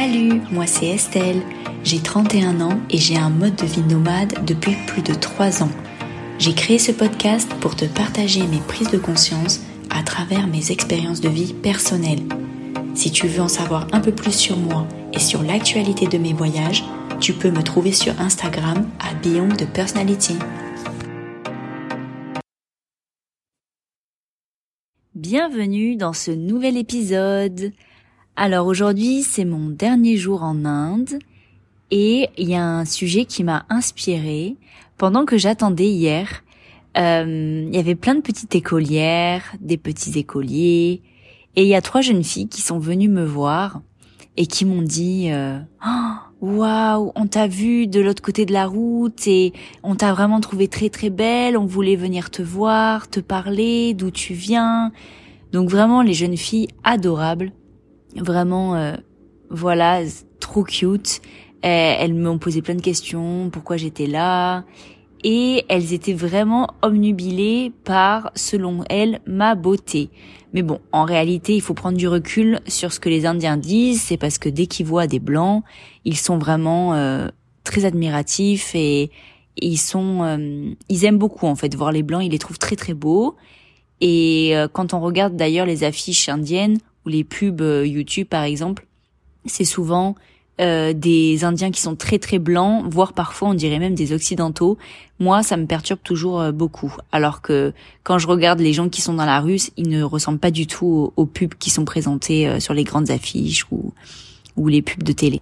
Salut, moi c'est Estelle. J'ai 31 ans et j'ai un mode de vie nomade depuis plus de 3 ans. J'ai créé ce podcast pour te partager mes prises de conscience à travers mes expériences de vie personnelles. Si tu veux en savoir un peu plus sur moi et sur l'actualité de mes voyages, tu peux me trouver sur Instagram à Beyond de Personality. Bienvenue dans ce nouvel épisode. Alors aujourd'hui, c'est mon dernier jour en Inde et il y a un sujet qui m'a inspiré pendant que j'attendais hier. Euh, il y avait plein de petites écolières, des petits écoliers et il y a trois jeunes filles qui sont venues me voir et qui m'ont dit euh, oh, Waouh, on t'a vu de l'autre côté de la route et on t'a vraiment trouvé très très belle. On voulait venir te voir, te parler, d'où tu viens. Donc vraiment les jeunes filles adorables Vraiment, euh, voilà, trop cute. elles m'ont posé plein de questions, pourquoi j'étais là. Et elles étaient vraiment omnubilées par, selon elles, ma beauté. Mais bon, en réalité, il faut prendre du recul sur ce que les Indiens disent. C'est parce que dès qu'ils voient des blancs, ils sont vraiment euh, très admiratifs et, ils sont, euh, ils aiment beaucoup en fait voir les blancs. Ils les trouvent très très beaux. Et quand on regarde d'ailleurs les affiches indiennes, les pubs euh, YouTube par exemple, c'est souvent euh, des Indiens qui sont très très blancs, voire parfois on dirait même des Occidentaux. Moi, ça me perturbe toujours euh, beaucoup. Alors que quand je regarde les gens qui sont dans la rue, ils ne ressemblent pas du tout aux, pubs qui sont présentés sur les grandes affiches ou, ou les pubs de télé.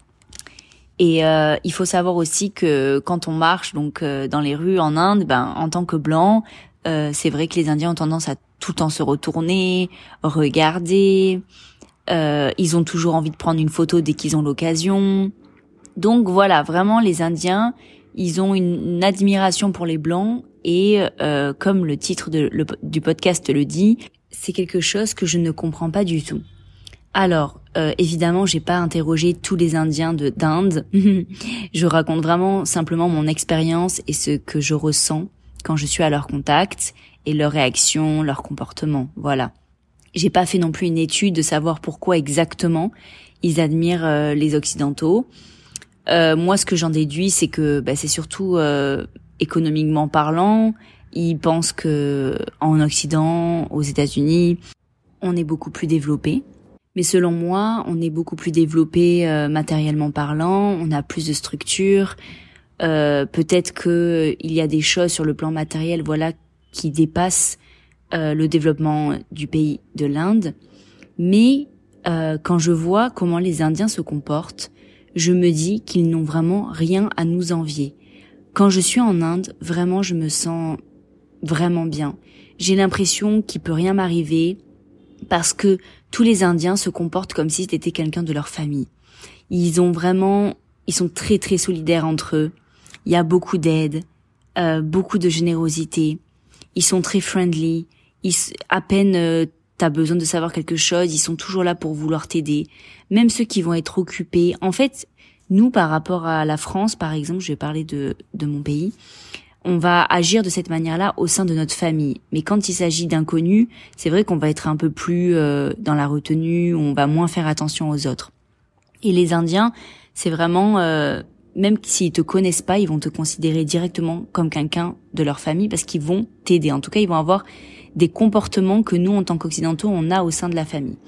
Et il faut savoir aussi que quand on marche donc dans les rues en Inde, ben en tant que blanc, c'est vrai que les Indiens ont tendance à tout le temps se retourner, regarder. Euh, ils ont toujours envie de prendre une photo dès qu'ils ont l'occasion. Donc voilà, vraiment les Indiens, ils ont une, admiration pour les Blancs et euh, comme le titre du podcast le dit, c'est quelque chose que je ne comprends pas du tout. Alors, euh, évidemment, j'ai pas interrogé tous les Indiens de d'Inde. je raconte vraiment simplement mon expérience et ce que je ressens quand je suis à leur contact et leurs réactions, leur comportement. Voilà. J'ai pas fait non plus une étude de savoir pourquoi exactement ils admirent euh, les occidentaux. Euh, moi, ce que j'en déduis, c'est que bah, c'est surtout euh, économiquement parlant. Ils pensent que en Occident, aux États-Unis, on est beaucoup plus développé. Mais selon moi, on est beaucoup plus développé matériellement parlant. On a plus de structure. Peut-être que il y a des choses sur le plan matériel, voilà, qui dépasse euh, le développement du pays de l'Inde. Mais euh, quand je vois comment les Indiens se comportent, je me dis qu'ils n'ont vraiment rien à nous envier. Quand je suis en Inde, vraiment, je me sens vraiment bien. J'ai l'impression qu'il peut rien m'arriver parce que tous les Indiens se comportent comme si c'était quelqu'un de leur famille. Ils ont vraiment, ils sont très très solidaires entre eux. Il y a beaucoup d'aide, euh, beaucoup de générosité ils sont très friendly. Ils, à peine euh, t'as besoin de savoir quelque chose, ils sont toujours là pour vouloir t'aider. Même ceux qui vont être occupés. En fait, nous, par rapport à la France, par exemple, je vais parler de, de mon pays, on va agir de cette manière-là au sein de notre famille. Mais quand il s'agit d'inconnus, c'est vrai qu'on va être un peu plus euh, dans la retenue, on va moins faire attention aux autres. Et les Indiens, c'est vraiment euh, même s'ils te connaissent pas, ils vont te considérer directement comme quelqu'un de leur famille parce qu'ils vont t'aider. En tout cas, ils vont avoir des comportements que nous, en tant qu'occidentaux, on a au sein de la famille.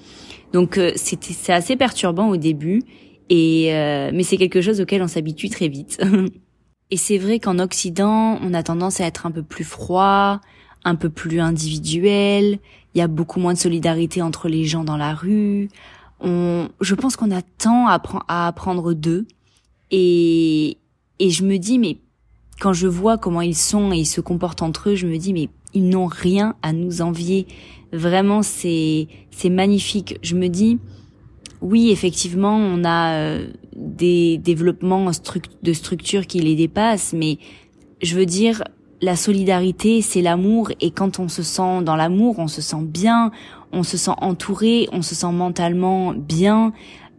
Donc, euh, c'est assez perturbant au début, et euh, mais c'est quelque chose auquel on s'habitue très vite. et c'est vrai qu'en Occident, on a tendance à être un peu plus froid, un peu plus individuel. Il y a beaucoup moins de solidarité entre les gens dans la rue. On, je pense qu'on a tant à apprendre d'eux et, et je me dis, mais quand je vois comment ils sont et ils se comportent entre eux, je me dis, mais ils n'ont rien à nous envier. Vraiment, c'est, c'est magnifique. Je me dis, oui, effectivement, on a euh, des développements de structures qui les dépassent, mais je veux dire, la solidarité, c'est l'amour, et quand on se sent dans l'amour, on se sent bien, on se sent entouré, on se sent mentalement bien.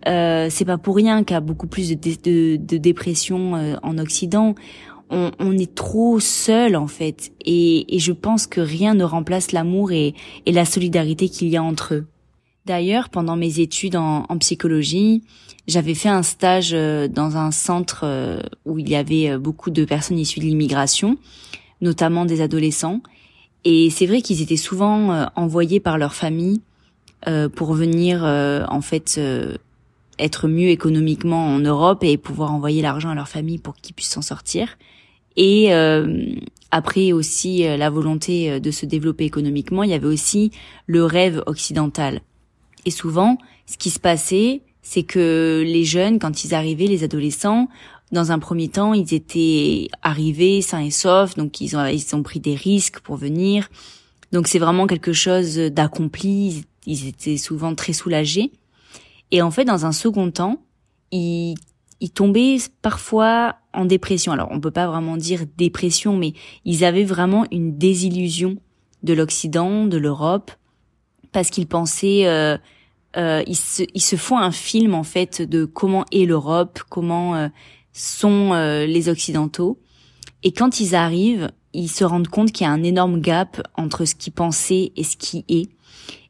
Euh, c'est pas pour rien qu'il y a beaucoup plus de, de, dépression euh, en Occident. On, on, est trop seul en fait, et, et, je pense que rien ne remplace l'amour et, et la solidarité qu'il y a entre eux. D'ailleurs, pendant mes études en, psychologie, j'avais fait un stage euh, dans un centre euh, où il y avait euh, beaucoup de personnes issues de l'immigration, notamment des adolescents. Et c'est vrai qu'ils étaient souvent envoyés par leur famille pour venir en fait être mieux économiquement en Europe et pouvoir envoyer l'argent à leur famille pour qu'ils puissent s'en sortir. Et après aussi la volonté de se développer économiquement, il y avait aussi le rêve occidental. Et souvent, ce qui se passait, c'est que les jeunes, quand ils arrivaient, les adolescents, dans un premier temps, ils étaient arrivés sains et saufs, donc ils ont, ils ont pris des risques pour venir. Donc c'est vraiment quelque chose d'accompli. Ils étaient souvent très soulagés. Et en fait, dans un second temps, ils, ils tombaient parfois en dépression. Alors, on peut pas vraiment dire dépression, mais ils avaient vraiment une désillusion de l'Occident, de l'Europe, parce qu'ils pensaient, euh, euh, ils, se, ils se font un film en fait de comment est l'Europe, comment euh, sont euh, les Occidentaux, et quand ils arrivent, ils se rendent compte qu'il y a un énorme gap entre ce qu'ils pensaient et ce qui est,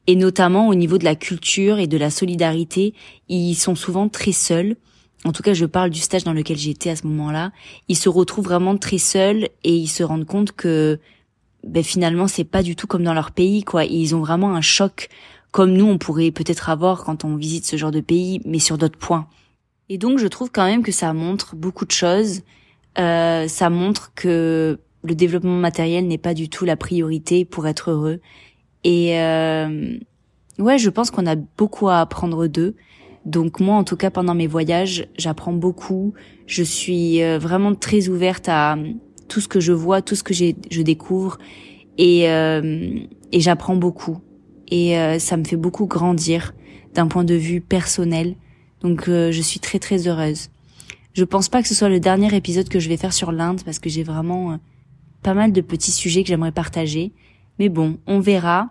et notamment au niveau de la culture et de la solidarité, ils sont souvent très seuls. En tout cas, je parle du stage dans lequel j'étais à ce moment-là. Ils se retrouvent vraiment très seuls et ils se rendent compte que ben finalement c'est pas du tout comme dans leur pays quoi. Ils ont vraiment un choc comme nous on pourrait peut-être avoir quand on visite ce genre de pays, mais sur d'autres points. Et donc je trouve quand même que ça montre beaucoup de choses. Euh, ça montre que le développement matériel n'est pas du tout la priorité pour être heureux. Et euh, ouais, je pense qu'on a beaucoup à apprendre d'eux. Donc moi, en tout cas, pendant mes voyages, j'apprends beaucoup. Je suis euh, vraiment très ouverte à tout ce que je vois, tout ce que je découvre, et, euh, et j'apprends beaucoup. Et euh, ça me fait beaucoup grandir d'un point de vue personnel. Donc euh, je suis très très heureuse. Je pense pas que ce soit le dernier épisode que je vais faire sur l'Inde parce que j'ai vraiment pas mal de petits sujets que j'aimerais partager. Mais bon, on verra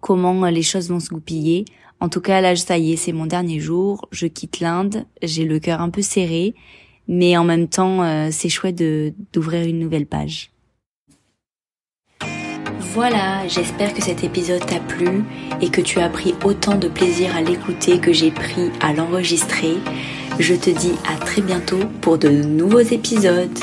comment les choses vont se goupiller. En tout cas, là, ça y est, c'est mon dernier jour. Je quitte l'Inde. J'ai le cœur un peu serré mais en même temps, euh, c'est chouette d'ouvrir une nouvelle page. Voilà, j'espère que cet épisode t'a plu et que tu as pris autant de plaisir à l'écouter que j'ai pris à l'enregistrer. Je te dis à très bientôt pour de nouveaux épisodes.